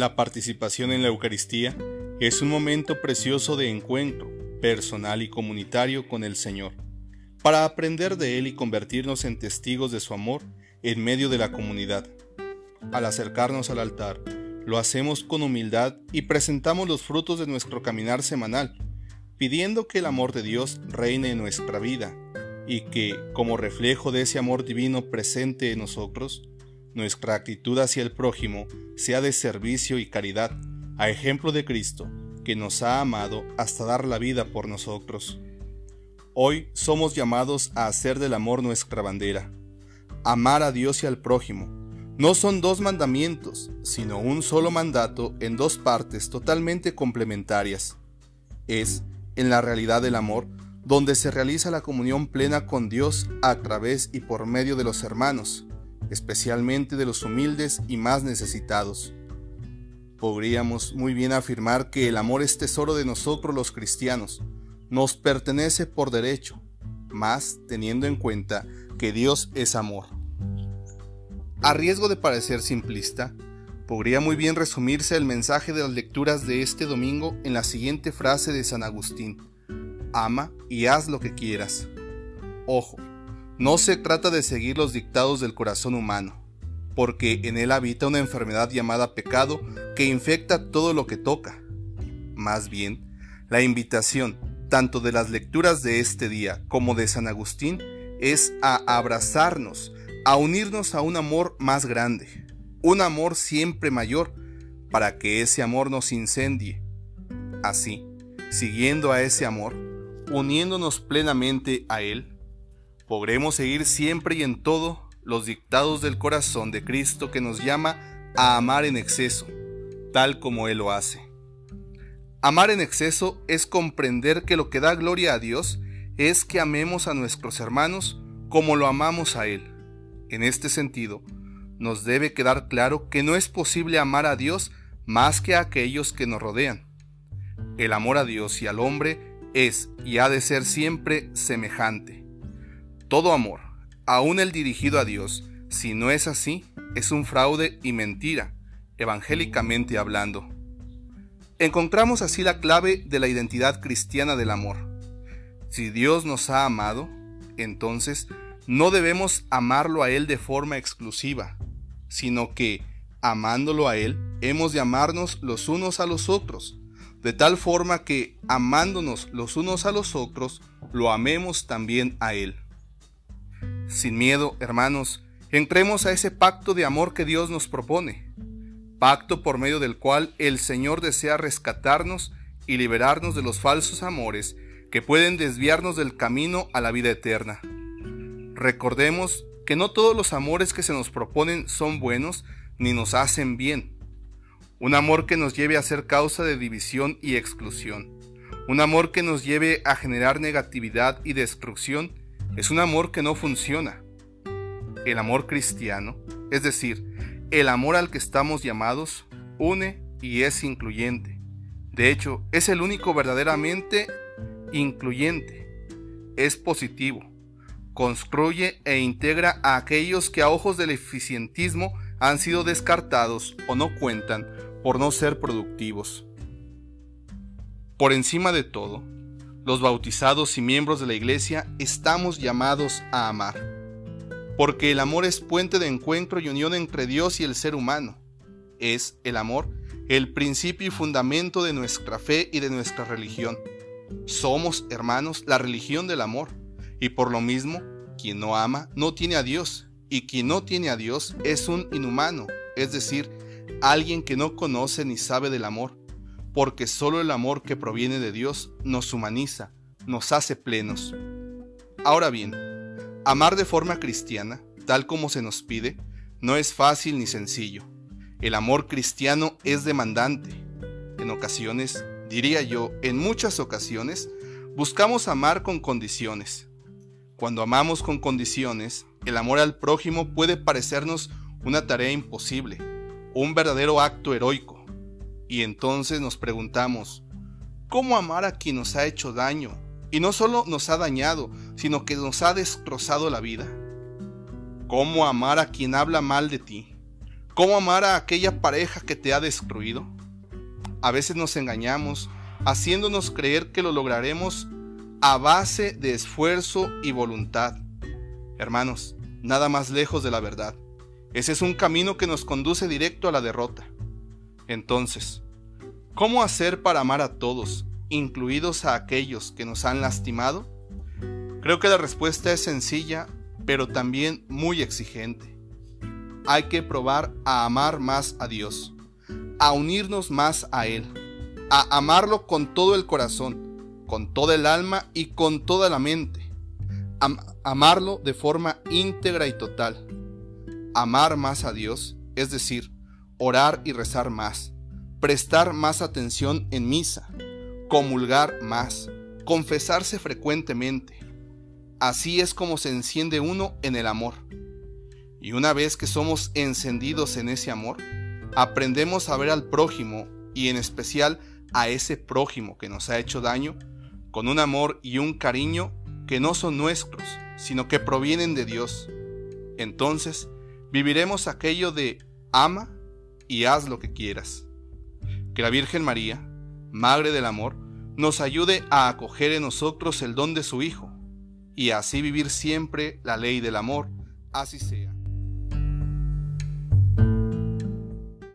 La participación en la Eucaristía es un momento precioso de encuentro personal y comunitario con el Señor, para aprender de Él y convertirnos en testigos de su amor en medio de la comunidad. Al acercarnos al altar, lo hacemos con humildad y presentamos los frutos de nuestro caminar semanal, pidiendo que el amor de Dios reine en nuestra vida y que, como reflejo de ese amor divino presente en nosotros, nuestra actitud hacia el prójimo sea de servicio y caridad, a ejemplo de Cristo, que nos ha amado hasta dar la vida por nosotros. Hoy somos llamados a hacer del amor nuestra bandera. Amar a Dios y al prójimo. No son dos mandamientos, sino un solo mandato en dos partes totalmente complementarias. Es, en la realidad del amor, donde se realiza la comunión plena con Dios a través y por medio de los hermanos, especialmente de los humildes y más necesitados. Podríamos muy bien afirmar que el amor es tesoro de nosotros los cristianos, nos pertenece por derecho, más teniendo en cuenta que Dios es amor. A riesgo de parecer simplista, podría muy bien resumirse el mensaje de las lecturas de este domingo en la siguiente frase de San Agustín. Ama y haz lo que quieras. Ojo, no se trata de seguir los dictados del corazón humano, porque en él habita una enfermedad llamada pecado que infecta todo lo que toca. Más bien, la invitación, tanto de las lecturas de este día como de San Agustín, es a abrazarnos, a unirnos a un amor más grande, un amor siempre mayor, para que ese amor nos incendie. Así, siguiendo a ese amor, uniéndonos plenamente a él, podremos seguir siempre y en todo los dictados del corazón de Cristo que nos llama a amar en exceso, tal como Él lo hace. Amar en exceso es comprender que lo que da gloria a Dios es que amemos a nuestros hermanos como lo amamos a Él. En este sentido, nos debe quedar claro que no es posible amar a Dios más que a aquellos que nos rodean. El amor a Dios y al hombre es y ha de ser siempre semejante. Todo amor, aun el dirigido a Dios, si no es así, es un fraude y mentira, evangélicamente hablando. Encontramos así la clave de la identidad cristiana del amor. Si Dios nos ha amado, entonces no debemos amarlo a Él de forma exclusiva, sino que, amándolo a Él, hemos de amarnos los unos a los otros, de tal forma que, amándonos los unos a los otros, lo amemos también a Él. Sin miedo, hermanos, entremos a ese pacto de amor que Dios nos propone, pacto por medio del cual el Señor desea rescatarnos y liberarnos de los falsos amores que pueden desviarnos del camino a la vida eterna. Recordemos que no todos los amores que se nos proponen son buenos ni nos hacen bien. Un amor que nos lleve a ser causa de división y exclusión. Un amor que nos lleve a generar negatividad y destrucción es un amor que no funciona. El amor cristiano, es decir, el amor al que estamos llamados, une y es incluyente. De hecho, es el único verdaderamente incluyente. Es positivo. Construye e integra a aquellos que a ojos del eficientismo han sido descartados o no cuentan por no ser productivos. Por encima de todo, los bautizados y miembros de la iglesia estamos llamados a amar, porque el amor es puente de encuentro y unión entre Dios y el ser humano. Es el amor el principio y fundamento de nuestra fe y de nuestra religión. Somos, hermanos, la religión del amor, y por lo mismo, quien no ama no tiene a Dios, y quien no tiene a Dios es un inhumano, es decir, alguien que no conoce ni sabe del amor porque solo el amor que proviene de Dios nos humaniza, nos hace plenos. Ahora bien, amar de forma cristiana, tal como se nos pide, no es fácil ni sencillo. El amor cristiano es demandante. En ocasiones, diría yo, en muchas ocasiones, buscamos amar con condiciones. Cuando amamos con condiciones, el amor al prójimo puede parecernos una tarea imposible, un verdadero acto heroico y entonces nos preguntamos, ¿cómo amar a quien nos ha hecho daño? Y no solo nos ha dañado, sino que nos ha destrozado la vida. ¿Cómo amar a quien habla mal de ti? ¿Cómo amar a aquella pareja que te ha destruido? A veces nos engañamos haciéndonos creer que lo lograremos a base de esfuerzo y voluntad. Hermanos, nada más lejos de la verdad. Ese es un camino que nos conduce directo a la derrota. Entonces, ¿cómo hacer para amar a todos, incluidos a aquellos que nos han lastimado? Creo que la respuesta es sencilla, pero también muy exigente. Hay que probar a amar más a Dios, a unirnos más a Él, a amarlo con todo el corazón, con toda el alma y con toda la mente. amarlo de forma íntegra y total. Amar más a Dios, es decir, orar y rezar más, prestar más atención en misa, comulgar más, confesarse frecuentemente. Así es como se enciende uno en el amor. Y una vez que somos encendidos en ese amor, aprendemos a ver al prójimo y en especial a ese prójimo que nos ha hecho daño con un amor y un cariño que no son nuestros, sino que provienen de Dios. Entonces, viviremos aquello de ama y haz lo que quieras. Que la Virgen María, Madre del Amor, nos ayude a acoger en nosotros el don de su Hijo, y así vivir siempre la ley del amor, así sea.